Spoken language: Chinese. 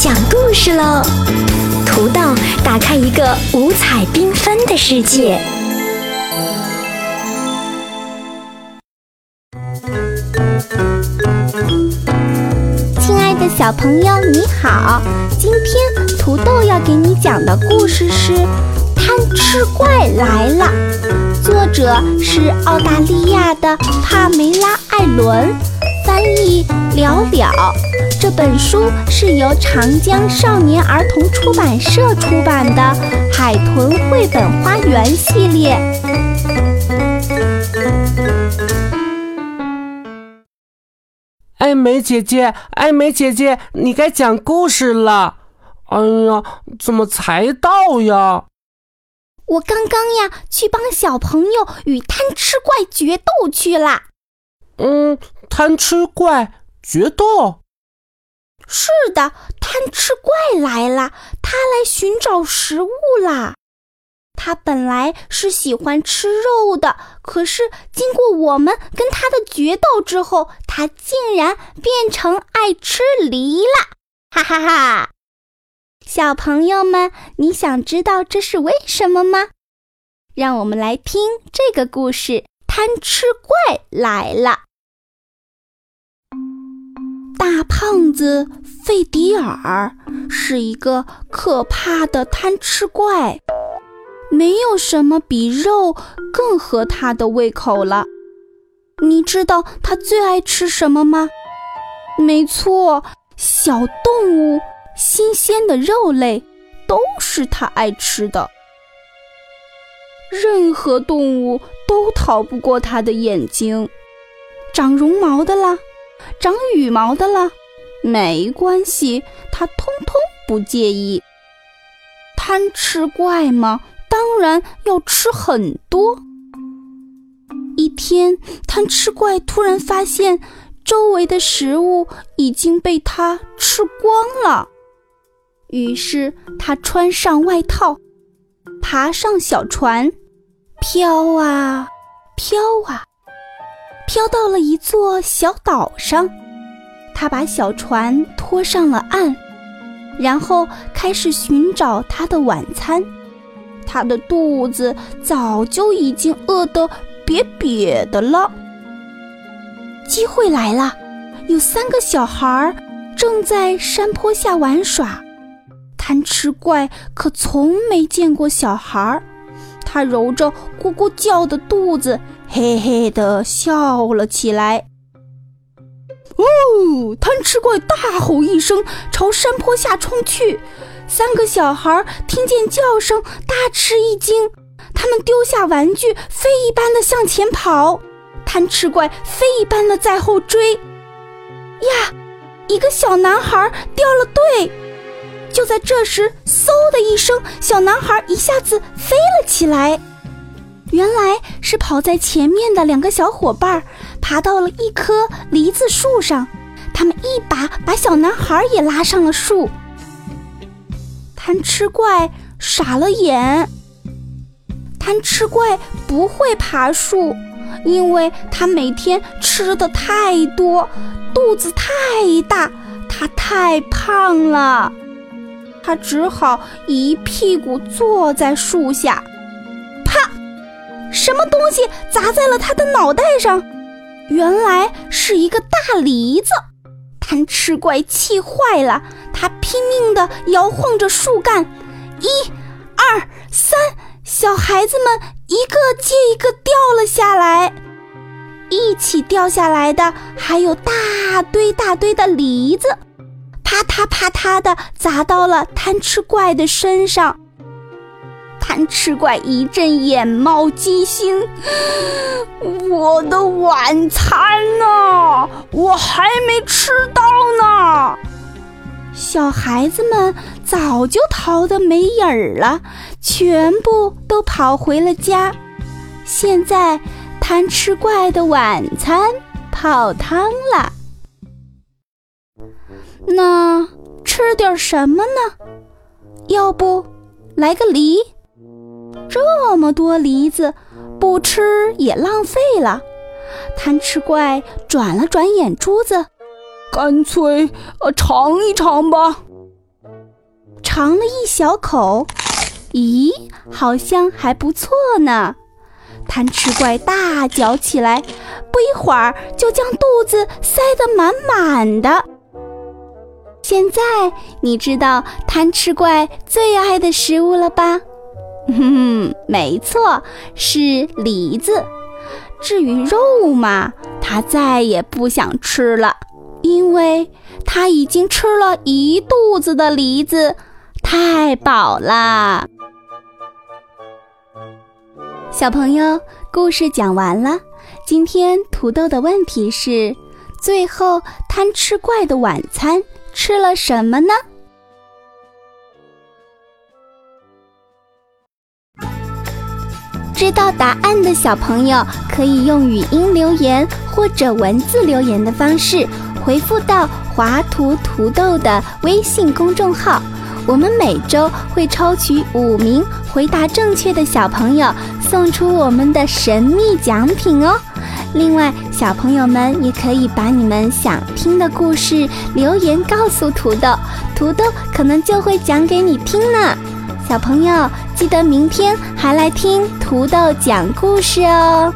讲故事喽！土豆打开一个五彩缤纷的世界。亲爱的小朋友，你好！今天土豆要给你讲的故事是《贪吃怪来了》，作者是澳大利亚的帕梅拉·艾伦，翻译了了。这本书是由长江少年儿童出版社出版的《海豚绘本花园》系列。艾美姐姐，艾美姐姐，你该讲故事了。哎呀，怎么才到呀？我刚刚呀，去帮小朋友与贪吃怪决斗去了。嗯，贪吃怪决斗。是的，贪吃怪来了，他来寻找食物啦。他本来是喜欢吃肉的，可是经过我们跟他的决斗之后，他竟然变成爱吃梨了！哈哈哈！小朋友们，你想知道这是为什么吗？让我们来听这个故事：贪吃怪来了。大胖子费迪尔是一个可怕的贪吃怪，没有什么比肉更合他的胃口了。你知道他最爱吃什么吗？没错，小动物、新鲜的肉类都是他爱吃的。任何动物都逃不过他的眼睛，长绒毛的啦。长羽毛的了，没关系，他通通不介意。贪吃怪嘛，当然要吃很多。一天，贪吃怪突然发现周围的食物已经被他吃光了，于是他穿上外套，爬上小船，飘啊。飘到了一座小岛上，他把小船拖上了岸，然后开始寻找他的晚餐。他的肚子早就已经饿得瘪瘪的了。机会来了，有三个小孩正在山坡下玩耍。贪吃怪可从没见过小孩儿，他揉着咕咕叫的肚子。嘿嘿的笑了起来。哦，贪吃怪大吼一声，朝山坡下冲去。三个小孩听见叫声，大吃一惊。他们丢下玩具，飞一般的向前跑。贪吃怪飞一般的在后追。呀，一个小男孩掉了队。就在这时，嗖的一声，小男孩一下子飞了起来。原来是跑在前面的两个小伙伴爬到了一棵梨子树上，他们一把把小男孩也拉上了树。贪吃怪傻了眼，贪吃怪不会爬树，因为他每天吃的太多，肚子太大，他太胖了，他只好一屁股坐在树下。什么东西砸在了他的脑袋上？原来是一个大梨子。贪吃怪气坏了，他拼命地摇晃着树干，一、二、三，小孩子们一个接一个掉了下来。一起掉下来的还有大堆大堆的梨子，啪嗒啪嗒地砸到了贪吃怪的身上。贪吃怪一阵眼冒金星，我的晚餐呢？我还没吃到呢！小孩子们早就逃得没影儿了，全部都跑回了家。现在贪吃怪的晚餐泡汤了，那吃点什么呢？要不来个梨？这么多梨子，不吃也浪费了。贪吃怪转了转眼珠子，干脆呃尝一尝吧。尝了一小口，咦，好像还不错呢。贪吃怪大嚼起来，不一会儿就将肚子塞得满满的。现在你知道贪吃怪最爱的食物了吧？哼哼，没错，是梨子。至于肉嘛，他再也不想吃了，因为他已经吃了一肚子的梨子，太饱啦。小朋友，故事讲完了。今天土豆的问题是：最后贪吃怪的晚餐吃了什么呢？知道答案的小朋友可以用语音留言或者文字留言的方式回复到华图土豆的微信公众号。我们每周会抽取五名回答正确的小朋友，送出我们的神秘奖品哦。另外，小朋友们也可以把你们想听的故事留言告诉土豆，土豆可能就会讲给你听呢。小朋友，记得明天还来听土豆讲故事哦。